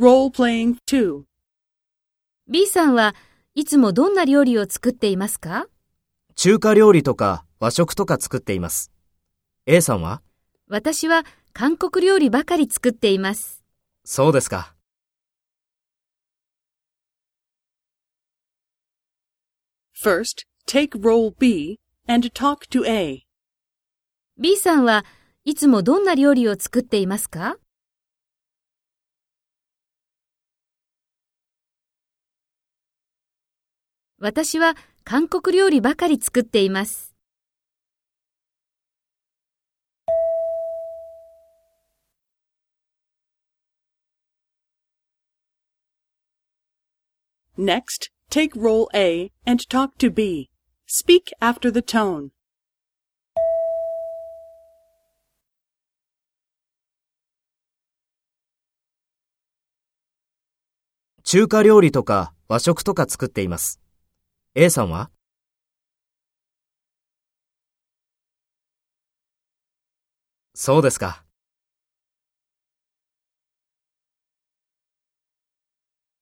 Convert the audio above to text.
Role-playing 2. B さんはいつもどんな料理を作っていますか？中華料理とか和食とか作っています。A さんは？私は韓国料理ばかり作っています。そうですか。First, take role B and talk to A. B さんはいつもどんな料理を作っていますか？私は韓国料理ばかり作っています。Next, take role A and talk to B. Speak after the tone. 中華料理とか和食とか作っています。A さんは？そうですか。